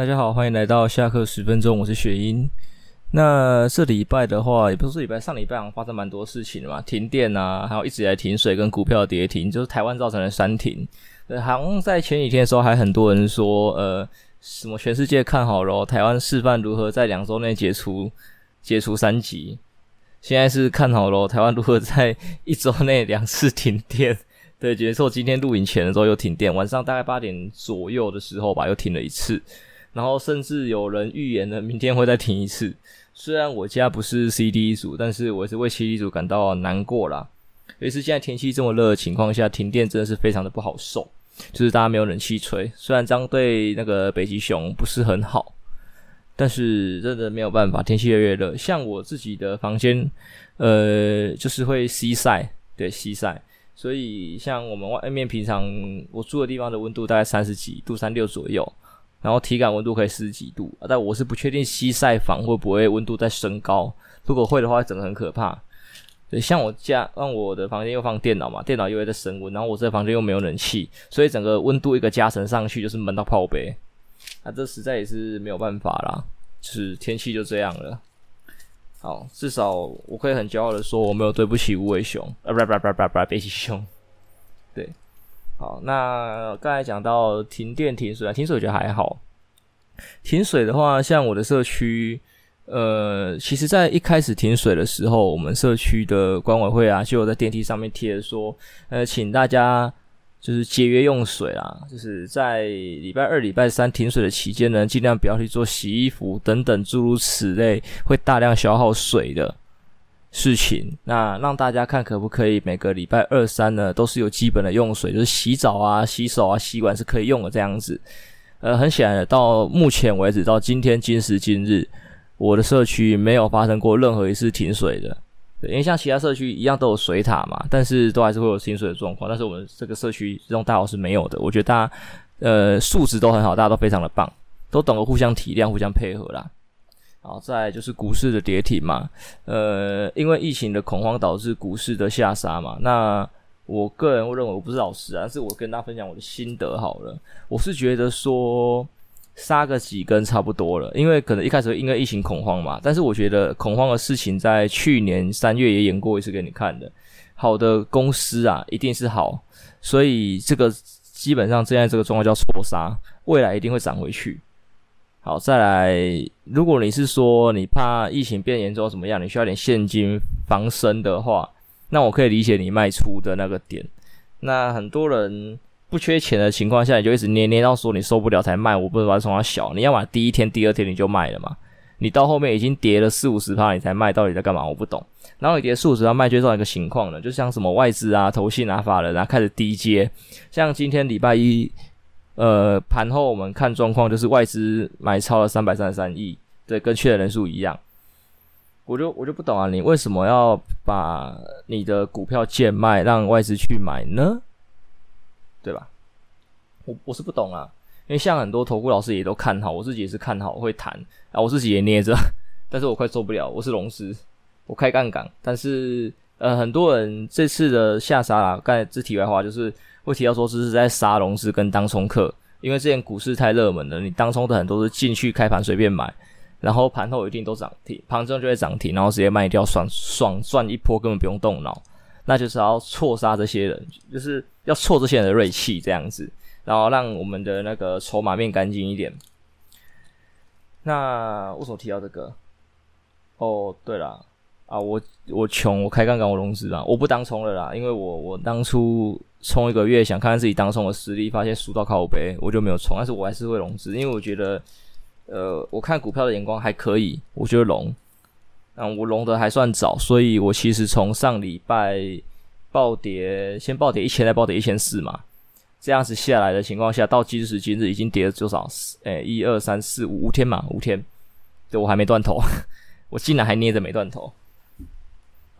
大家好，欢迎来到下课十分钟，我是雪英。那这礼拜的话，也不是这礼拜，上礼拜好像发生蛮多事情的嘛，停电啊，还有一直以来停水跟股票跌停，就是台湾造成的三停。呃，好像在前几天的时候，还很多人说，呃，什么全世界看好了台湾示范如何在两周内解除解除三级，现在是看好了台湾如何在一周内两次停电。对，结束今天录影前的时候又停电，晚上大概八点左右的时候吧，又停了一次。然后甚至有人预言了明天会再停一次。虽然我家不是 C D 组，但是我是为 C D 组感到难过啦。尤其是现在天气这么热的情况下，停电真的是非常的不好受。就是大家没有冷气吹，虽然这样对那个北极熊不是很好，但是真的没有办法，天气越来越热。像我自己的房间，呃，就是会西晒，对，西晒。所以像我们外面平常我住的地方的温度大概三十几度，三六左右。然后体感温度可以四十几度，但我是不确定西晒房会不会温度再升高。如果会的话，整个很可怕。对，像我家，让我的房间又放电脑嘛，电脑又会在升温，然后我这房间又没有冷气，所以整个温度一个加成上去就是闷到泡杯。那这实在也是没有办法啦，就是天气就这样了。好，至少我可以很骄傲的说，我没有对不起无尾熊，啊，不不不不不，北极熊。对。好，那刚才讲到停电停水啊，停水我觉得还好。停水的话，像我的社区，呃，其实在一开始停水的时候，我们社区的管委会啊，就有在电梯上面贴说，呃，请大家就是节约用水啊，就是在礼拜二、礼拜三停水的期间呢，尽量不要去做洗衣服等等诸如此类会大量消耗水的。事情，那让大家看可不可以每个礼拜二三呢，都是有基本的用水，就是洗澡啊、洗手啊、洗碗是可以用的这样子。呃，很显然的，到目前为止，到今天今时今日，我的社区没有发生过任何一次停水的。因为像其他社区一样都有水塔嘛，但是都还是会有停水的状况。但是我们这个社区这种大楼是没有的。我觉得大家呃素质都很好，大家都非常的棒，都懂得互相体谅、互相配合啦。好，再就是股市的跌停嘛，呃，因为疫情的恐慌导致股市的下杀嘛。那我个人认为，我不是老师啊，但是我跟大家分享我的心得好了。我是觉得说杀个几根差不多了，因为可能一开始因为疫情恐慌嘛，但是我觉得恐慌的事情在去年三月也演过一次给你看的。好的公司啊，一定是好，所以这个基本上现在这个状况叫错杀，未来一定会涨回去。好，再来，如果你是说你怕疫情变严重怎么样，你需要点现金防身的话，那我可以理解你卖出的那个点。那很多人不缺钱的情况下，你就一直捏捏到说你受不了才卖，我不能把它从它小，你要把第一天、第二天你就卖了嘛？你到后面已经跌了四五十趴，你才卖，到底在干嘛？我不懂。然后你跌四五十趴卖，就这样一个情况了，就像什么外资啊、投信啊、法人啊开始低接，像今天礼拜一。呃，盘后我们看状况，就是外资买超了三百三十三亿，对，跟去的人数一样。我就我就不懂啊，你为什么要把你的股票贱卖，让外资去买呢？对吧？我我是不懂啊，因为像很多投顾老师也都看好，我自己也是看好会谈啊，我自己也捏着，但是我快受不了，我是龙师，我开杠杆，但是呃，很多人这次的下杀啦，刚才这题外话就是。会提到说这是在杀融资跟当冲客，因为之前股市太热门了，你当冲的很多是进去开盘随便买，然后盘后一定都涨停，盘中就会涨停，然后直接卖掉，爽爽赚一波，根本不用动脑，那就是要错杀这些人，就是要错这些人的锐气这样子，然后让我们的那个筹码面干净一点。那为什么提到这个？哦，对了。啊，我我穷，我开杠杆，我融资啊，我不当冲了啦，因为我我当初冲一个月，想看看自己当冲的实力，发现输到靠北，我就没有冲，但是我还是会融资，因为我觉得，呃，我看股票的眼光还可以，我觉得融，嗯，我融的还算早，所以我其实从上礼拜暴跌，先暴跌一千，再暴跌一千四嘛，这样子下来的情况下，到今时今日已经跌了多少？诶，一二三四五五天嘛，五天，对，我还没断头，我竟然还捏着没断头。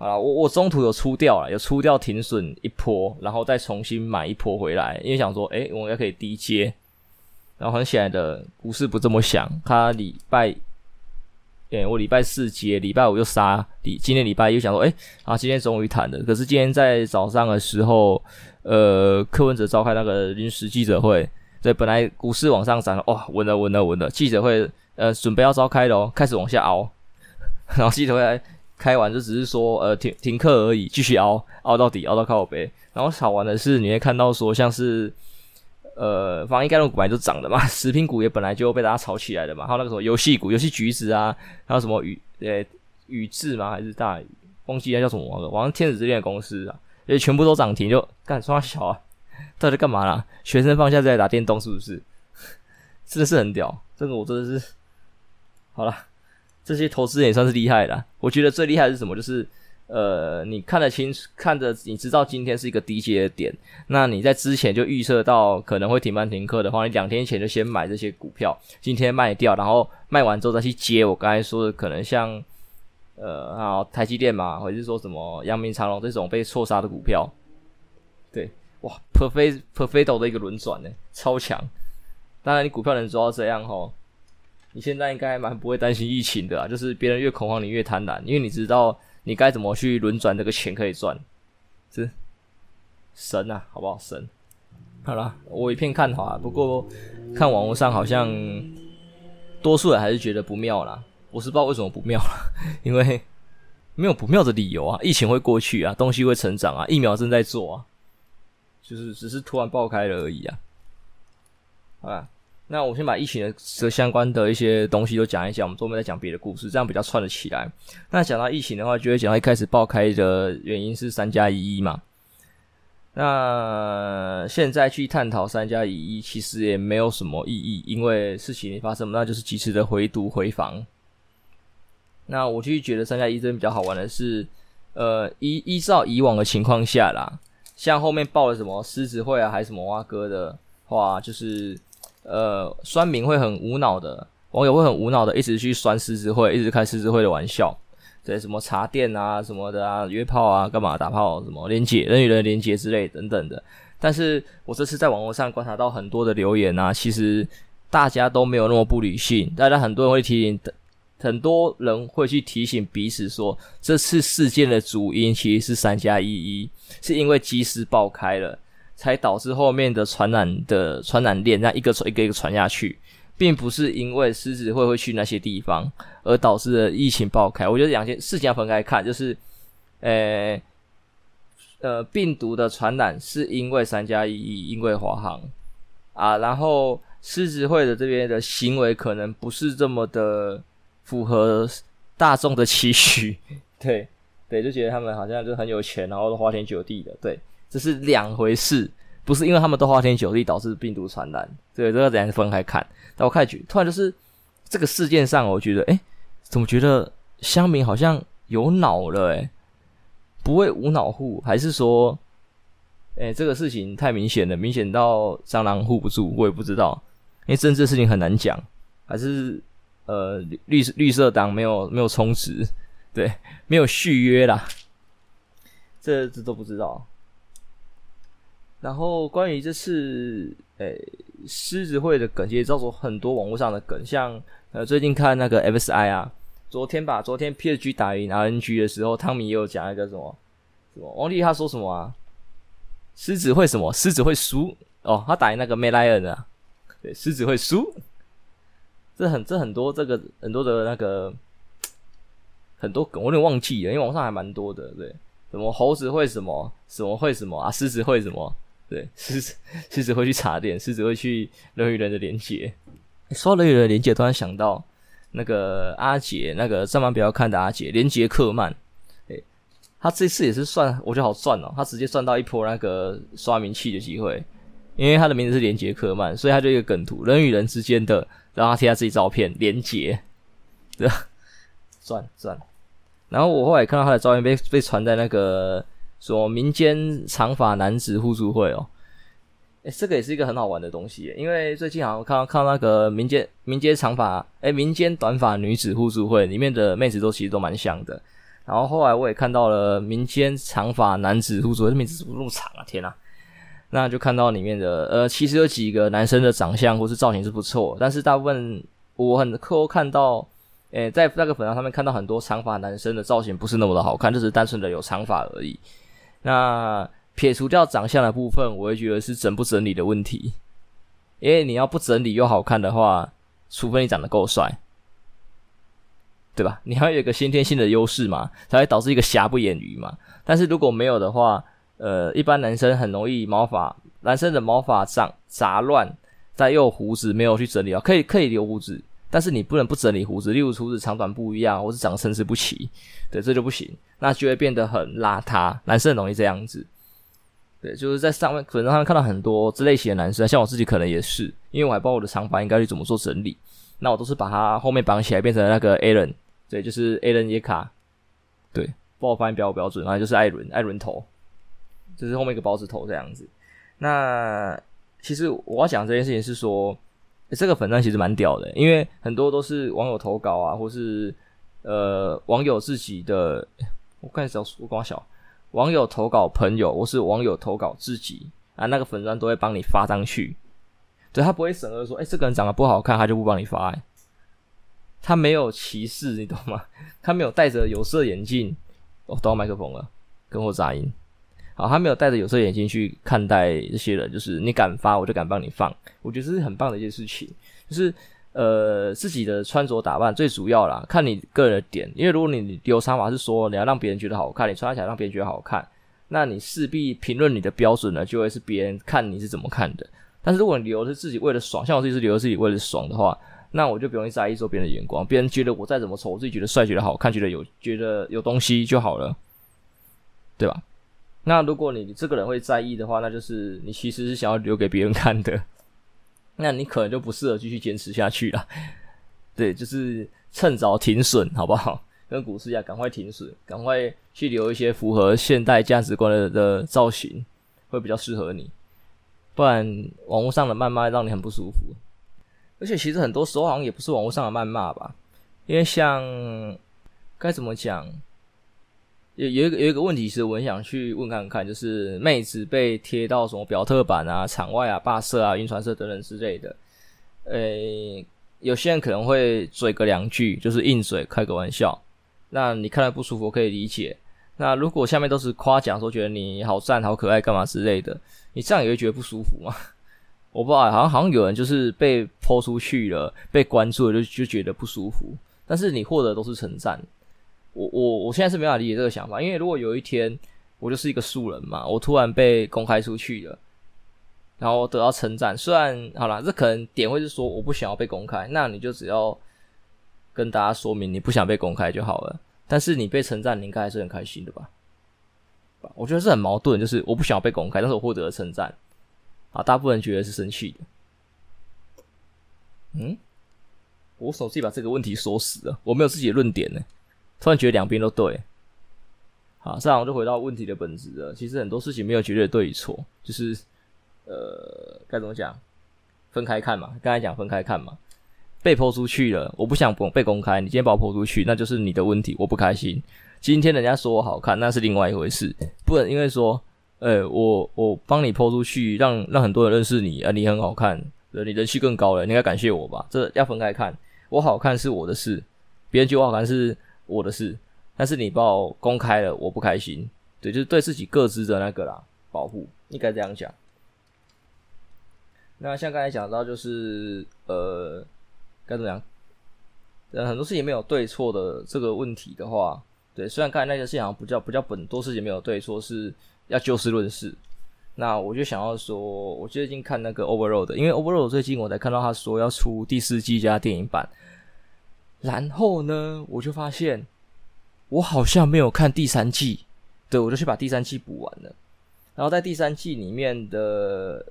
啊，我我中途有出掉了，有出掉停损一波，然后再重新买一波回来，因为想说，诶、我应该可以低接。然后很显然的，股市不这么想，他礼拜，对、我礼拜四接，礼拜五又杀，礼今天礼拜一又想说，诶、啊，今天终于谈了。可是今天在早上的时候，呃，柯文哲召开那个临时记者会，对，本来股市往上涨了，哇，稳了稳了稳了，记者会呃准备要召开了，开始往下熬，然后记者会来开完就只是说呃停停课而已，继续熬 熬到底，熬到靠北。然后好玩的是，你会看到说像是呃防疫概念股本来就涨的嘛，食品股也本来就被大家炒起来的嘛，还有那个什么游戏股，游戏橘子啊，还有什么宇呃宇智吗？还是大宇？忘记那叫什么了，好像天使之恋的公司啊，也全部都涨停，就干刷小啊。到底干嘛啦？学生放假在打电动是不是？真的是很屌，这个我真的是。好了，这些投资人也算是厉害了。我觉得最厉害的是什么？就是呃，你看得清楚，看着你知道今天是一个低阶的点，那你在之前就预测到可能会停班停课的话，你两天前就先买这些股票，今天卖掉，然后卖完之后再去接我刚才说的，可能像呃，好台积电嘛，或者是说什么阳明长隆这种被错杀的股票，对。哇，perfect perfecto 的一个轮转呢，超强！当然，你股票能做到这样吼，你现在应该蛮不会担心疫情的啊。就是别人越恐慌，你越贪婪，因为你知道你该怎么去轮转这个钱可以赚，是神啊，好不好？神！好啦，我一片看好啊。不过看网络上好像多数人还是觉得不妙啦。我是不知道为什么不妙啦，因为没有不妙的理由啊。疫情会过去啊，东西会成长啊，疫苗正在做啊。就是只是突然爆开了而已啊！好吧，那我先把疫情的这相关的一些东西都讲一讲，我们后面再讲别的故事，这样比较串得起来。那讲到疫情的话，就会讲到一开始爆开的原因是三加一一嘛。那现在去探讨三加一一，其实也没有什么意义，因为事情发生，那就是及时的回读回防。那我就觉得三加一真比较好玩的是，呃，依依照以往的情况下啦。像后面爆了什么狮子会啊，还是什么蛙哥的话，就是呃，酸民会很无脑的，网友会很无脑的，一直去酸狮子会，一直开狮子会的玩笑，对，什么茶店啊什么的啊，约炮啊，干嘛打炮，什么连结人与人连结之类等等的。但是我这次在网络上观察到很多的留言啊，其实大家都没有那么不理性，大家很多人会提醒。很多人会去提醒彼此说，这次事件的主因其实是三加一一，是因为机师爆开了，才导致后面的传染的传染链，那一个传一个一个传下去，并不是因为狮子会会去那些地方而导致的疫情爆开。我觉得两件事情要分开看，就是，呃，呃，病毒的传染是因为三加一一，因为华航啊，然后狮子会的这边的行为可能不是这么的。符合大众的期许，对对，就觉得他们好像就很有钱，然后都花天酒地的，对，这是两回事，不是因为他们都花天酒地导致病毒传染，对，这个等下分开看。但我开始，突然就是这个事件上，我觉得，诶，怎么觉得乡民好像有脑了？诶，不会无脑户，还是说，诶，这个事情太明显了，明显到蟑螂护不住，我也不知道，因为政治事情很难讲，还是。呃，绿绿色党没有没有充值，对，没有续约啦，这这都不知道。然后关于这次诶狮子会的梗，其实造成很多网络上的梗，像呃最近看那个 FSI 啊，昨天吧，昨天 PSG 打赢 RNG 的时候，汤米也有讲一个什么什么，忘记他说什么啊？狮子会什么？狮子会输哦，他打赢那个 Mad Lion 啊，对，狮子会输。这很这很多这个很多的那个很多梗，我有点忘记了，因为网上还蛮多的，对，什么猴子会什么，什么会什么啊，狮子会什么，对，狮子 狮子会去查店，狮子会去人与人的连接。说到人与人的连接，突然想到那个阿杰，那个上班不要看的阿杰，连杰克曼，哎，他这次也是算，我觉得好赚哦，他直接赚到一波那个刷名气的机会，因为他的名字是连杰克曼，所以他就一个梗图，人与人之间的。然后他贴下自己照片，连杰，对吧？赚赚。然后我后来看到他的照片被被传在那个说民间长发男子互助会哦，诶，这个也是一个很好玩的东西，因为最近好像看到看到那个民间民间长发诶，民间短发女子互助会里面的妹子都其实都蛮像的。然后后来我也看到了民间长发男子互助会，这名字怎么长啊？天哪！那就看到里面的，呃，其实有几个男生的长相或是造型是不错，但是大部分我很扣看到，诶、在那个粉丝上面看到很多长发男生的造型不是那么的好看，就是单纯的有长发而已。那撇除掉长相的部分，我会觉得是整不整理的问题。因为你要不整理又好看的话，除非你长得够帅，对吧？你还有一个先天性的优势嘛，才会导致一个瑕不掩瑜嘛。但是如果没有的话，呃，一般男生很容易毛发，男生的毛发长杂乱，再又胡子没有去整理啊，可以可以留胡子，但是你不能不整理胡子，例如胡子长短不一样，或是长参差不齐，对，这就不行，那就会变得很邋遢。男生很容易这样子。对，就是在上面可能他们看到很多这类型的男生，像我自己可能也是，因为我还不知道我的长发应该去怎么做整理，那我都是把它后面绑起来变成那个 Alan，对，就是 Alan 耶卡，对，不知道发音标不标准，然后就是艾伦，艾伦头，就是后面一个包子头这样子。那其实我要讲这件事情是说，这个粉钻其实蛮屌的，因为很多都是网友投稿啊，或是呃网友自己的，我看一下我光小。网友投稿朋友，或是网友投稿自己啊，那个粉钻都会帮你发上去。对，他不会审核说，哎、这个人长得不好看，他就不帮你发。哎，他没有歧视，你懂吗？他没有戴着有色眼镜。哦，到麦克风了，跟我杂音。好，他没有戴着有色眼镜去看待这些人，就是你敢发，我就敢帮你放。我觉得这是很棒的一件事情，就是。呃，自己的穿着打扮最主要啦，看你个人的点。因为如果你留长发是说你要让别人觉得好看，你穿起来让别人觉得好看，那你势必评论你的标准呢，就会是别人看你是怎么看的。但是如果你留的是自己为了爽，像我自己是留的自己为了爽的话，那我就不容易在意说别人的眼光。别人觉得我再怎么丑，我自己觉得帅、觉得好看、觉得有、觉得有东西就好了，对吧？那如果你这个人会在意的话，那就是你其实是想要留给别人看的。那你可能就不适合继续坚持下去了，对，就是趁早停损，好不好？跟股市一样，赶快停损，赶快去留一些符合现代价值观的的造型，会比较适合你。不然网络上的谩骂让你很不舒服，而且其实很多时候好像也不是网络上的谩骂吧，因为像该怎么讲？有有一个有一个问题是我很想去问看看，就是妹子被贴到什么表特版啊、场外啊、霸社啊、晕船社等等之类的，呃、有些人可能会嘴个两句，就是硬嘴开个玩笑，那你看了不舒服，可以理解。那如果下面都是夸奖，说觉得你好赞、好可爱、干嘛之类的，你这样也会觉得不舒服吗？我不知道，好像好像有人就是被泼出去了，被关注了，就就觉得不舒服。但是你获得都是称赞。我我我现在是没法理解这个想法，因为如果有一天我就是一个素人嘛，我突然被公开出去了，然后得到称赞，虽然好啦，这可能点会是说我不想要被公开，那你就只要跟大家说明你不想被公开就好了。但是你被称赞，你应该还是很开心的吧？我觉得是很矛盾，就是我不想要被公开，但是我获得了称赞，啊，大部分人觉得是生气的。嗯，我手机把这个问题锁死了，我没有自己的论点呢。突然觉得两边都对，好，这样我就回到问题的本质了。其实很多事情没有绝对的对与错，就是呃，该怎么讲？分开看嘛。刚才讲分开看嘛。被抛出去了，我不想被公开。你今天把我抛出去，那就是你的问题，我不开心。今天人家说我好看，那是另外一回事。不能因为说，呃，我我帮你抛出去，让让很多人认识你啊，你很好看，呃你人气更高了，你应该感谢我吧？这要分开看。我好看是我的事，别人觉得我好看是。我的事，但是你把我公开了，我不开心。对，就是对自己各自的那个啦，保护应该这样讲。那像刚才讲到，就是呃，该怎么样？呃，很多事情没有对错的这个问题的话，对，虽然刚才那个事情好像不叫不叫本多事情没有对错，是要就事论事。那我就想要说，我最近看那个 Overload，因为 Overload 最近我才看到他说要出第四季加电影版。然后呢，我就发现我好像没有看第三季，对，我就去把第三季补完了。然后在第三季里面的，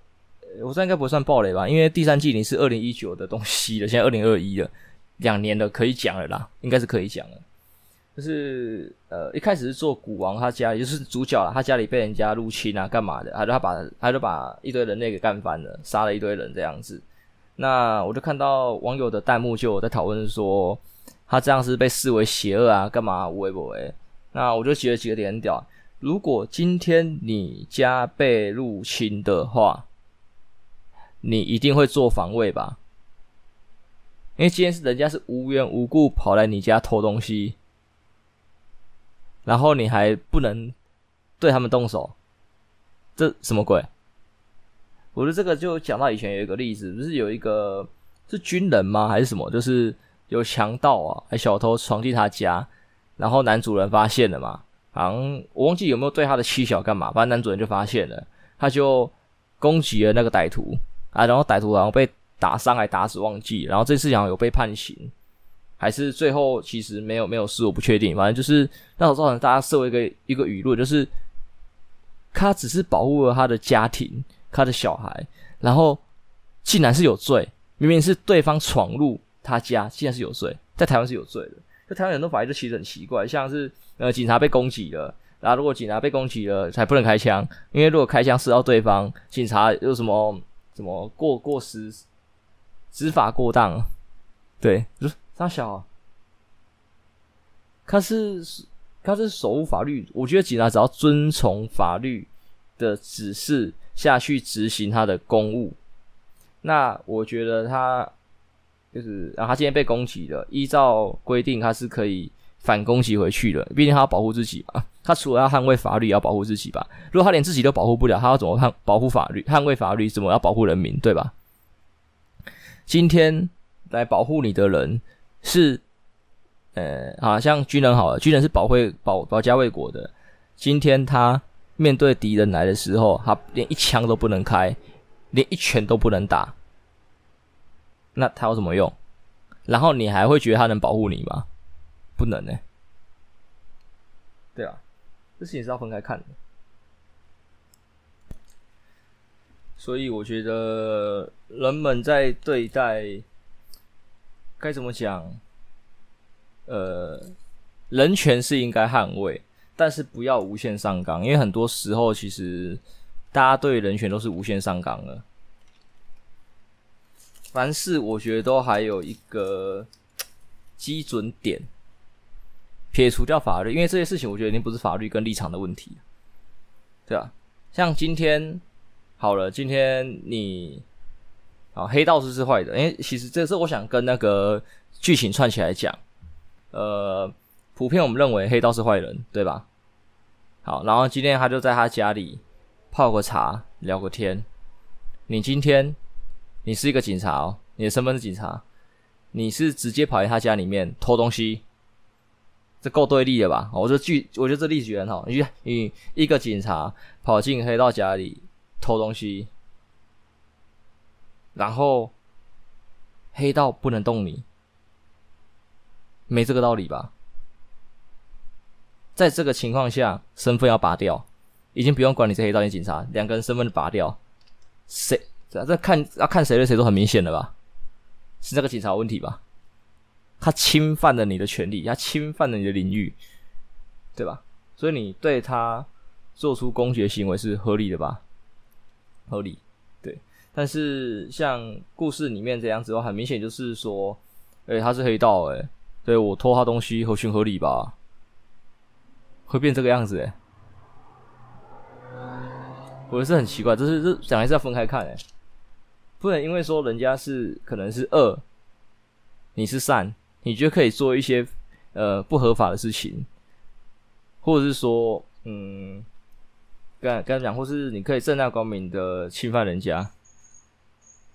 我这应该不算暴雷吧？因为第三季已经是二零一九的东西了，现在二零二一了，两年了，可以讲了啦，应该是可以讲了。就是呃，一开始是做古王他家里，就是主角啦，他家里被人家入侵啊，干嘛的？他就他把他就把一堆人类给干翻了，杀了一堆人这样子。那我就看到网友的弹幕就有在讨论说，他这样是被视为邪恶啊？干嘛？喂不喂？那我就觉得几个点很屌。如果今天你家被入侵的话，你一定会做防卫吧？因为今天是人家是无缘无故跑来你家偷东西，然后你还不能对他们动手，这什么鬼？我的这个就讲到以前有一个例子，不是有一个是军人吗？还是什么？就是有强盗啊，还小偷闯进他家，然后男主人发现了嘛，好像我忘记有没有对他的妻小干嘛，反正男主人就发现了，他就攻击了那个歹徒啊，然后歹徒好像被打伤还打死忘记，然后这次好像有被判刑。还是最后其实没有没有事，我不确定。反正就是那种造成大家设为一个一个舆论，就是他只是保护了他的家庭，他的小孩，然后竟然是有罪。明明是对方闯入他家，竟然是有罪，在台湾是有罪的。在台湾很多法律就其实很奇怪，像是呃警察被攻击了，然后如果警察被攻击了，才不能开枪，因为如果开枪射到对方，警察有什么什么过过失，执法过当，对，就是。大小、他是他是守护法律。我觉得警察只要遵从法律的指示下去执行他的公务，那我觉得他就是，啊他今天被攻击了，依照规定他是可以反攻击回去的。毕竟他要保护自己嘛，他除了要捍卫法律，也要保护自己吧。如果他连自己都保护不了，他要怎么捍保护法律、捍卫法律？怎么要保护人民？对吧？今天来保护你的人。是，呃，好像军人好了，军人是保卫保保家卫国的。今天他面对敌人来的时候，他连一枪都不能开，连一拳都不能打，那他有什么用？然后你还会觉得他能保护你吗？不能呢。对啊，这事情是要分开看的。所以我觉得人们在对待。该怎么讲？呃，人权是应该捍卫，但是不要无限上纲，因为很多时候其实大家对人权都是无限上纲的。凡事我觉得都还有一个基准点，撇除掉法律，因为这些事情我觉得已经不是法律跟立场的问题，对啊，像今天好了，今天你。啊，黑道是是坏的，因为其实这是我想跟那个剧情串起来讲。呃，普遍我们认为黑道是坏人，对吧？好，然后今天他就在他家里泡个茶，聊个天。你今天你是一个警察哦，你的身份是警察，你是直接跑进他家里面偷东西，这够对立了吧？我这剧，我觉得这例子很好。你你一个警察跑进黑道家里偷东西。然后，黑道不能动你，没这个道理吧？在这个情况下，身份要拔掉，已经不用管你是黑道还是警察，两个人身份拔掉，谁？这这看要看谁对谁都很明显了吧？是这个警察问题吧？他侵犯了你的权利，他侵犯了你的领域，对吧？所以你对他做出攻击的行为是合理的吧？合理。对但是像故事里面这样子的话，很明显就是说，诶、他是黑道、欸，诶，对我偷他东西合情合理吧？会变这个样子、欸，我是很奇怪，就是这讲还是要分开看、欸，不能因为说人家是可能是恶，你是善，你就可以做一些呃不合法的事情，或者是说，嗯，跟跟他讲，或是你可以正大光明的侵犯人家。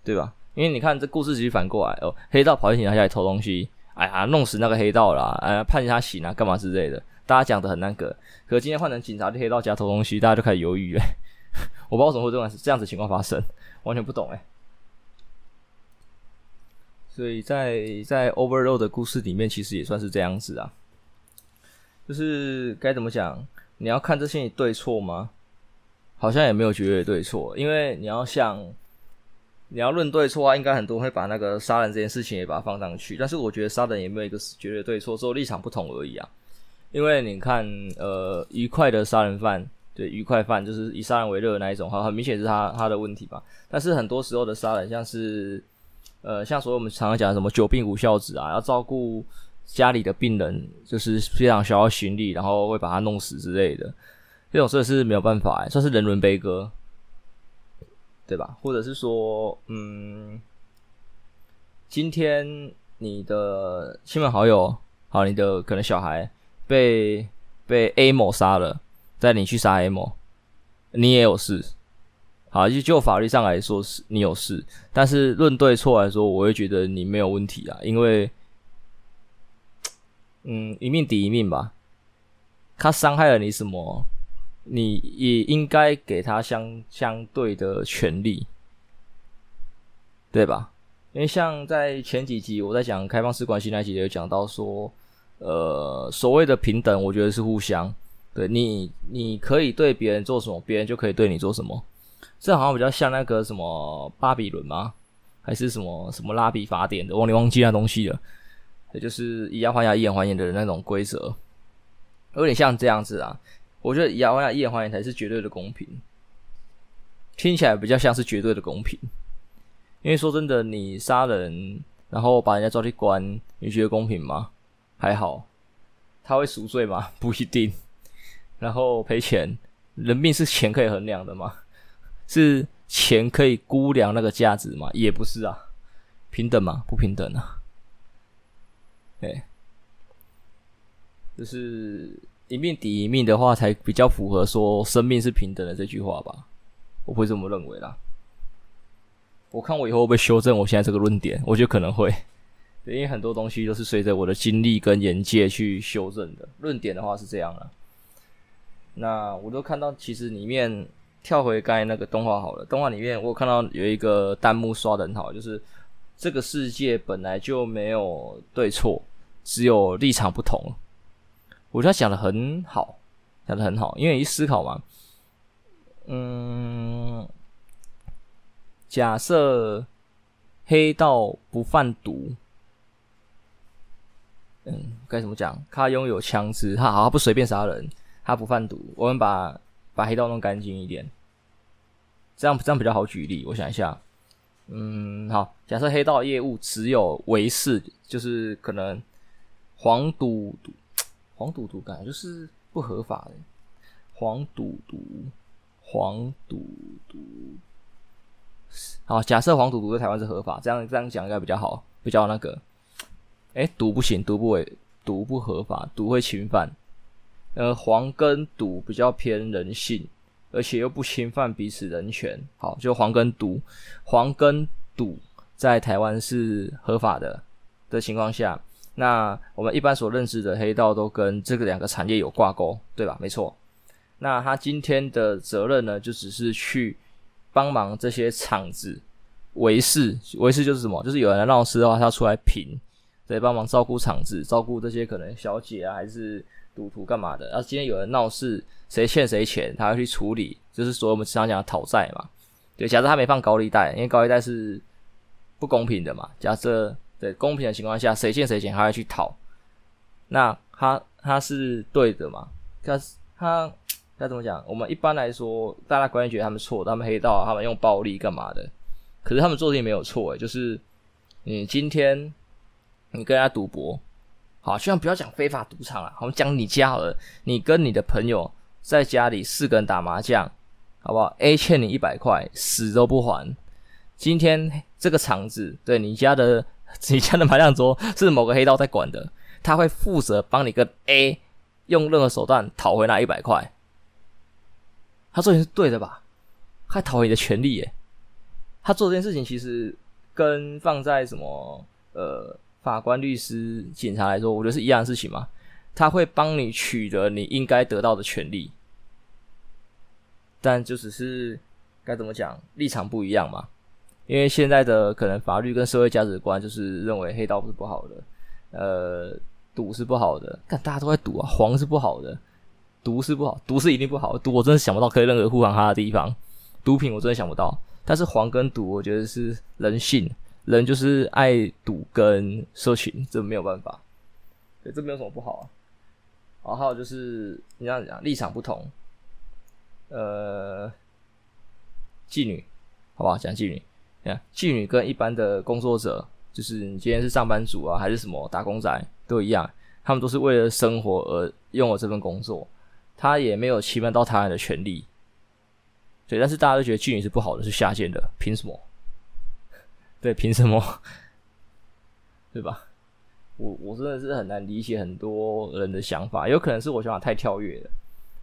对吧？因为你看这故事其实反过来哦，黑道跑进他家里偷东西，哎呀，弄死那个黑道啦，哎呀，判他刑啊，干嘛之类的，大家讲的很那个。可今天换成警察去黑道家偷东西，大家就开始犹豫了。我不知道怎么会这样这样子情况发生，完全不懂哎。所以在在 Overload 的故事里面，其实也算是这样子啊。就是该怎么讲？你要看这些对错吗？好像也没有绝对对错，因为你要像。你要论对错啊，应该很多人会把那个杀人这件事情也把它放上去，但是我觉得杀人也没有一个绝对对错，只有立场不同而已啊。因为你看，呃，愉快的杀人犯，对，愉快犯就是以杀人为乐的那一种，哈，很明显是他他的问题吧。但是很多时候的杀人，像是，呃，像所谓我们常常讲的什么久病无孝子啊，要照顾家里的病人，就是非常需要心力，然后会把他弄死之类的，这种事是没有办法，算是人伦悲歌。对吧？或者是说，嗯，今天你的亲朋好友，好，你的可能小孩被被 A 某杀了，带你去杀 A 某，你也有事好，就就法律上来说是你有事，但是论对错来说，我会觉得你没有问题啊，因为，嗯，一命抵一命吧。他伤害了你什么，你也应该给他相相对的权利，对吧？因为像在前几集我在讲开放式关系那集，有讲到说，呃，所谓的平等，我觉得是互相，对你，你可以对别人做什么，别人就可以对你做什么。这好像比较像那个什么巴比伦吗？还是什么什么拉比法典的？忘你忘记那东西了。也就是以牙还牙，以眼还眼的那种规则，有点像这样子啊。我觉得以牙还牙，以眼还眼才是绝对的公平，听起来比较像是绝对的公平。因为说真的，你杀人，然后把人家抓去关，你觉得公平吗？还好，他会赎罪吗？不一定。然后赔钱，人命是钱可以衡量的吗？是钱可以估量那个价值吗？也不是啊。平等吗？不平等啊。对，就是一命抵一命的话，才比较符合说生命是平等的这句话吧。我会这么认为啦。我看我以后会不会修正我现在这个论点？我觉得可能会，因为很多东西都是随着我的经历跟眼界去修正的。论点的话是这样了。那我都看到，其实里面跳回刚才那个动画好了，动画里面我有看到有一个弹幕刷的很好，就是这个世界本来就没有对错，只有立场不同。我觉得他讲的很好，讲的很好，因为一思考嘛，嗯。假设黑道不贩毒，嗯，该怎么讲？他拥有枪支，他好，他不随便杀人，他不贩毒。我们把把黑道弄干净一点，这样这样比较好举例。我想一下，嗯，好，假设黑道业务只有违事，就是可能黄赌毒，黄赌毒感觉就是不合法的，黄赌毒，黄赌毒。好，假设黄赌毒在台湾是合法，这样这样讲应该比较好，比较那个，诶，赌不行，赌不违，赌不合法，赌会侵犯。呃，黄跟赌比较偏人性，而且又不侵犯彼此人权。好，就黄跟赌，黄跟赌在台湾是合法的的情况下，那我们一般所认识的黑道都跟这个两个产业有挂钩，对吧？没错。那他今天的责任呢，就只是去。帮忙这些场子维事，维事就是什么？就是有人来闹事的话，他出来评，对，帮忙照顾场子，照顾这些可能小姐啊，还是赌徒干嘛的。然后今天有人闹事，谁欠谁钱，他要去处理，就是所以我们经常讲讨债嘛。对，假设他没放高利贷，因为高利贷是不公平的嘛。假设对公平的情况下，谁欠谁钱，他要去讨，那他他是对的嘛？他他。该怎么讲？我们一般来说，大家观念觉得他们错，他们黑道，他们用暴力干嘛的？可是他们做的也没有错，诶，就是你今天你跟人家赌博，好，希望不要讲非法赌场了，我们讲你家好了，你跟你的朋友在家里四个人打麻将，好不好？A 欠你一百块，死都不还。今天这个场子，对你家的你家的麻将桌是某个黑道在管的，他会负责帮你跟 A 用任何手段讨回那一百块。他做的是对的吧？还讨回你的权利耶！他做这件事情其实跟放在什么呃法官、律师、警察来说，我觉得是一样的事情嘛。他会帮你取得你应该得到的权利，但就只是该怎么讲，立场不一样嘛。因为现在的可能法律跟社会价值观就是认为黑道是不好的，呃，赌是不好的，但大家都在赌啊，黄是不好的。毒是不好，毒是一定不好。毒我真的想不到可以任何护航他的地方。毒品我真的想不到。但是黄跟毒，我觉得是人性，人就是爱赌跟社群，这没有办法。对，这没有什么不好啊。然后还有就是你这样讲，立场不同。呃，妓女，好吧？讲妓女，你看妓女跟一般的工作者，就是你今天是上班族啊，还是什么打工仔，都一样，他们都是为了生活而用了这份工作。他也没有侵犯到他人的权利，对，但是大家都觉得妓女是不好的，是下贱的，凭什么？对，凭什么？对吧？我我真的是很难理解很多人的想法，有可能是我想法太跳跃了。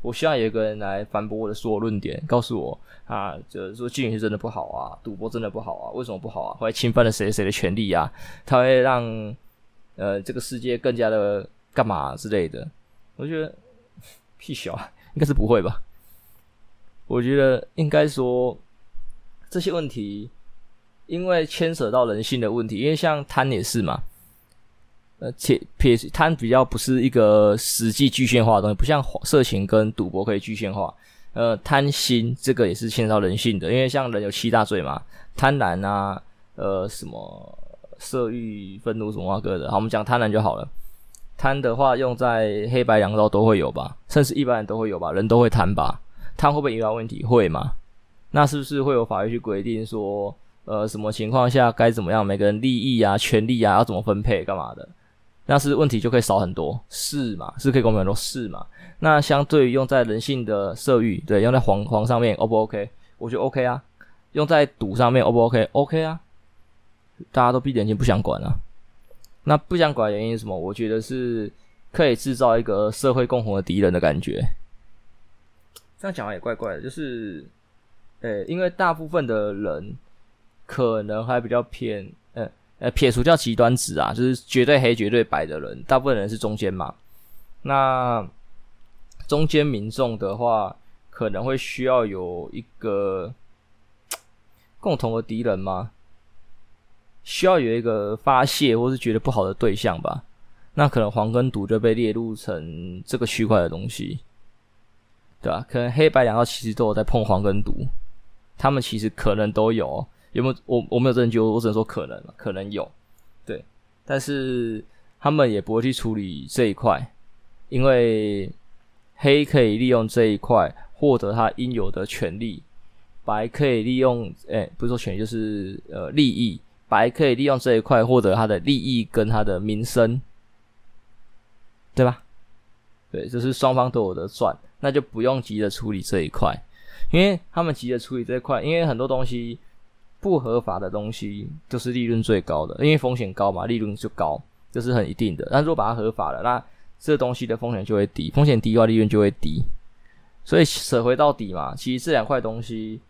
我希望有一个人来反驳我的所有论点，告诉我啊，就是说妓女是真的不好啊，赌博真的不好啊，为什么不好啊？会侵犯了谁谁的权利啊？它会让呃这个世界更加的干嘛之类的？我觉得屁小，应该是不会吧？我觉得应该说这些问题，因为牵扯到人性的问题，因为像贪也是嘛。呃，且撇贪比较不是一个实际具现化的东西，不像色情跟赌博可以具现化。呃，贪心这个也是牵涉到人性的，因为像人有七大罪嘛，贪婪啊，呃，什么色欲、愤怒什么各的。好，我们讲贪婪就好了。贪的话，用在黑白两道都会有吧，甚至一般人都会有吧，人都会贪吧。贪会不会引发问题？会嘛？那是不是会有法律去规定说，呃，什么情况下该怎么样？每个人利益啊、权利啊，要怎么分配、干嘛的？那是问题就可以少很多，是嘛？是可以公平很多，是嘛？那相对于用在人性的色欲，对，用在黄黄上面，O 不 OK？我觉得 OK 啊。用在赌上面，O 不 OK？OK 啊。大家都闭着眼睛不想管啊。那不想管的原因是什么？我觉得是可以制造一个社会共同的敌人的感觉。这样讲也怪怪的，就是，呃，因为大部分的人可能还比较偏，呃。呃，撇除掉极端值啊，就是绝对黑、绝对白的人，大部分人是中间嘛。那中间民众的话，可能会需要有一个共同的敌人吗？需要有一个发泄或是觉得不好的对象吧。那可能黄跟赌就被列入成这个区块的东西，对吧、啊？可能黑白两道其实都有在碰黄跟赌，他们其实可能都有。有没有我我没有证据，我只能说可能，可能有，对，但是他们也不会去处理这一块，因为黑可以利用这一块获得他应有的权利，白可以利用，诶、欸，不是说权利，就是呃利益，白可以利用这一块获得他的利益跟他的名声，对吧？对，就是双方都有的赚，那就不用急着处理这一块，因为他们急着处理这一块，因为很多东西。不合法的东西就是利润最高的，因为风险高嘛，利润就高，这、是很一定的。但如果把它合法了，那这东西的风险就会低，风险低的话，利润就会低。所以扯回到底嘛，其实这两块东西，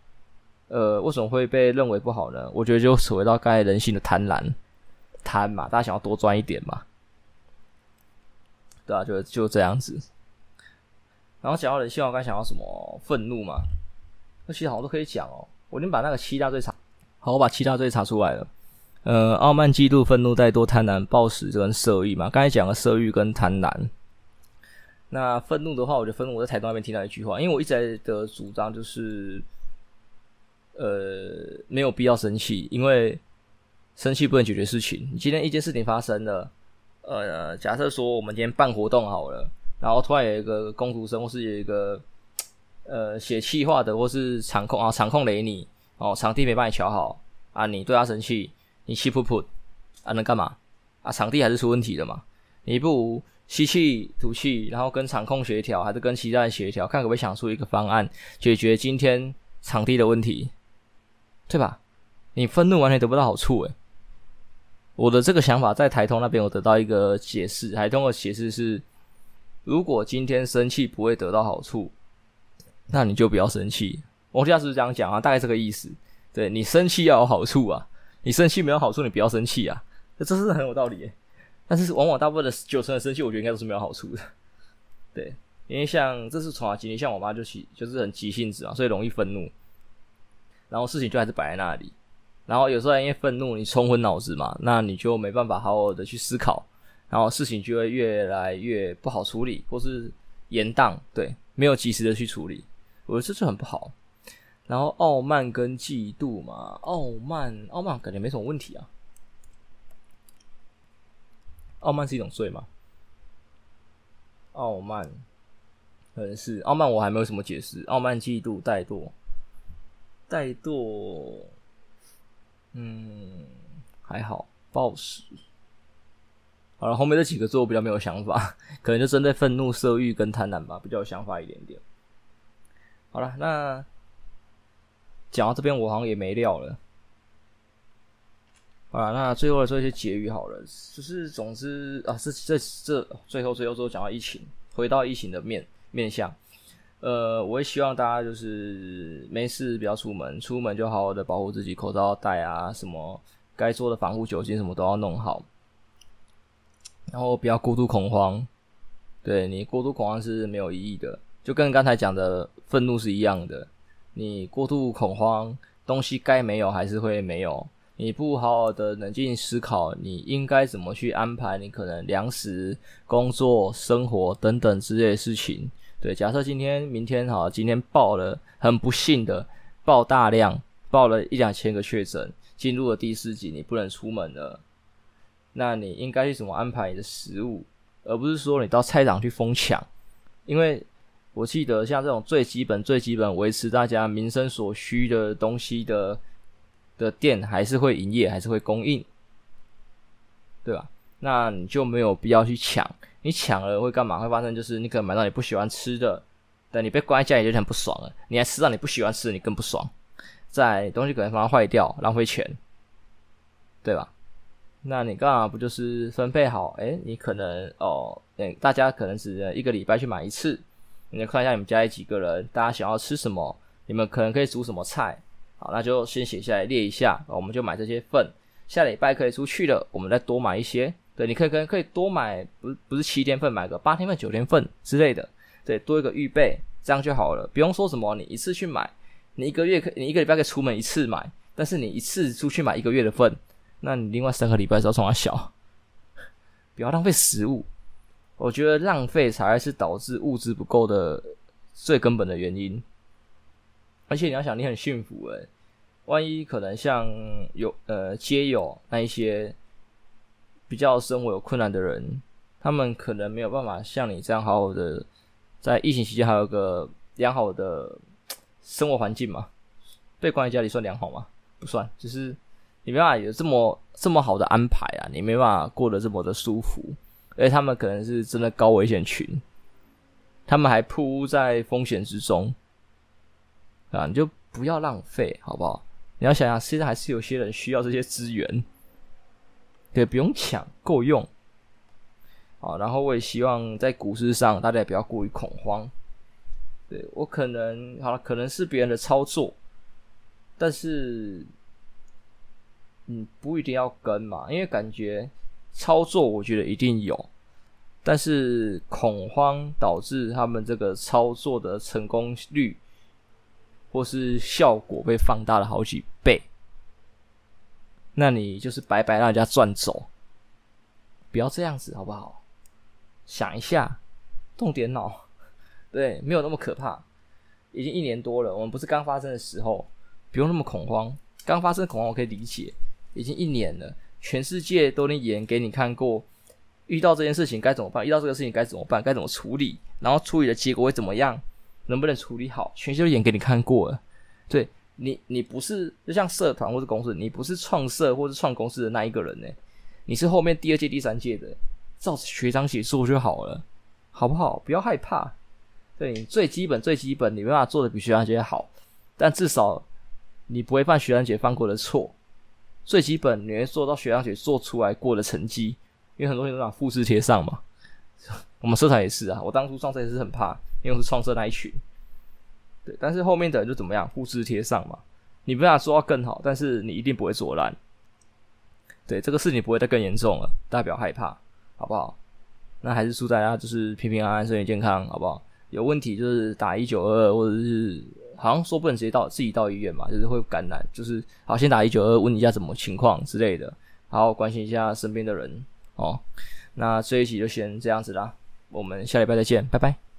呃，为什么会被认为不好呢？我觉得就扯回到刚才人性的贪婪，贪嘛，大家想要多赚一点嘛，对啊，就就这样子。然后讲到人性，我刚想到什么？愤怒嘛，那其实好像都可以讲哦。我已经把那个七大罪查。好，我把七大罪查出来了。呃，傲慢、嫉妒、愤怒、怠惰、贪婪、暴食跟色欲嘛。刚才讲了色欲跟贪婪。那愤怒的话，我觉得愤怒我在台东那边听到一句话，因为我一直在的主张就是，呃，没有必要生气，因为生气不能解决事情。你今天一件事情发生了，呃，假设说我们今天办活动好了，然后突然有一个工读生或是有一个呃写气话的或是场控啊，场控雷你。哦，场地没帮你调好啊！你对他生气，你气噗噗啊，能干嘛啊？场地还是出问题的嘛？你不如吸气吐气，然后跟场控协调，还是跟其他人协调，看可不可以想出一个方案解决今天场地的问题，对吧？你愤怒完全得不到好处诶。我的这个想法在台通那边我得到一个解释，台通的解释是：如果今天生气不会得到好处，那你就不要生气。我家是不是这样讲啊？大概这个意思。对，你生气要有好处啊，你生气没有好处，你不要生气啊。这是很有道理。但是往往大部分的九成的生气，我觉得应该都是没有好处的。对，因为像这是从小经历，像我妈就起就是很急性子啊，所以容易愤怒，然后事情就还是摆在那里。然后有时候因为愤怒，你冲昏脑子嘛，那你就没办法好好的去思考，然后事情就会越来越不好处理，或是延宕。对，没有及时的去处理，我觉得这就很不好。然后傲慢跟嫉妒嘛，傲慢，傲慢感觉没什么问题啊。傲慢是一种罪吗？傲慢可能是傲慢，我还没有什么解释。傲慢、嫉妒、怠惰、怠惰，嗯，还好。暴食，好了，后面这几个字我比较没有想法，可能就针对愤怒、色欲跟贪婪吧，比较有想法一点点。好了，那。讲到这边，我好像也没料了。好了，那最后来说一些结语好了。就是总之啊，这这这最后最后最后讲到疫情，回到疫情的面面向。呃，我也希望大家就是没事不要出门，出门就好好的保护自己，口罩戴啊，什么该做的防护酒精什么都要弄好，然后不要过度恐慌。对，你过度恐慌是没有意义的，就跟刚才讲的愤怒是一样的。你过度恐慌，东西该没有还是会没有。你不好好的冷静思考，你应该怎么去安排你可能粮食、工作、生活等等之类的事情。对，假设今天、明天好，今天爆了，很不幸的爆大量，爆了一两千个确诊，进入了第四级，你不能出门了。那你应该去怎么安排你的食物，而不是说你到菜场去疯抢。因为我记得像这种最基本、最基本维持大家民生所需的东西的的店，还是会营业，还是会供应，对吧？那你就没有必要去抢。你抢了会干嘛？会发生就是你可能买到你不喜欢吃的，但你被关在家里就很不爽了。你还吃到你不喜欢吃的，你更不爽。在东西可能放坏掉，浪费钱，对吧？那你干嘛不就是分配好？诶，你可能哦，诶，大家可能只一个礼拜去买一次。你看一下你们家里几个人，大家想要吃什么？你们可能可以煮什么菜？好，那就先写下来列一下，我们就买这些份。下礼拜可以出去了，我们再多买一些。对，你可以可可以多买，不不是七天份，买个八天份、九天份之类的，对，多一个预备，这样就好了。不用说什么，你一次去买，你一个月可，你一个礼拜可以出门一次买，但是你一次出去买一个月的份，那你另外三个礼拜时候从哪小？不要浪费食物，我觉得浪费才是导致物资不够的最根本的原因。而且你要想，你很幸福诶，万一可能像有呃街友那一些。比较生活有困难的人，他们可能没有办法像你这样好好的在疫情期间还有个良好的生活环境嘛？被关在家里算良好吗？不算，就是你没办法有这么这么好的安排啊，你没办法过得这么的舒服，而且他们可能是真的高危险群，他们还暴露在风险之中啊！你就不要浪费，好不好？你要想想，现在还是有些人需要这些资源。对，不用抢，够用。好，然后我也希望在股市上大家也不要过于恐慌。对，我可能好了，可能是别人的操作，但是，嗯，不一定要跟嘛，因为感觉操作我觉得一定有，但是恐慌导致他们这个操作的成功率或是效果被放大了好几倍。那你就是白白让人家赚走，不要这样子好不好？想一下，动点脑，对，没有那么可怕。已经一年多了，我们不是刚发生的时候，不用那么恐慌。刚发生的恐慌我可以理解，已经一年了，全世界都能演给你看过，遇到这件事情该怎么办？遇到这个事情该怎么办？该怎么处理？然后处理的结果会怎么样？能不能处理好？全世界都演给你看过了，对。你你不是就像社团或者公司，你不是创社或是创公司的那一个人呢？你是后面第二届、第三届的，照学长写做就好了，好不好？不要害怕。对，你最基本、最基本，你没办法做的比学长姐好，但至少你不会犯学长姐犯过的错。最基本，你会做到学长姐做出来过的成绩，因为很多人都想复制贴上嘛。我们社团也是啊，我当初创社也是很怕，因为我是创社那一群。对，但是后面的人就怎么样，复制贴上嘛。你没办法做到更好，但是你一定不会做烂。对，这个事情不会再更严重了，大家不要害怕，好不好？那还是祝大家就是平平安安、身体健康，好不好？有问题就是打一九二二，或者是好像说不能直接到自己到医院嘛，就是会感染，就是好先打一九二，问一下什么情况之类的，然后关心一下身边的人哦。那这一期就先这样子啦，我们下礼拜再见，拜拜。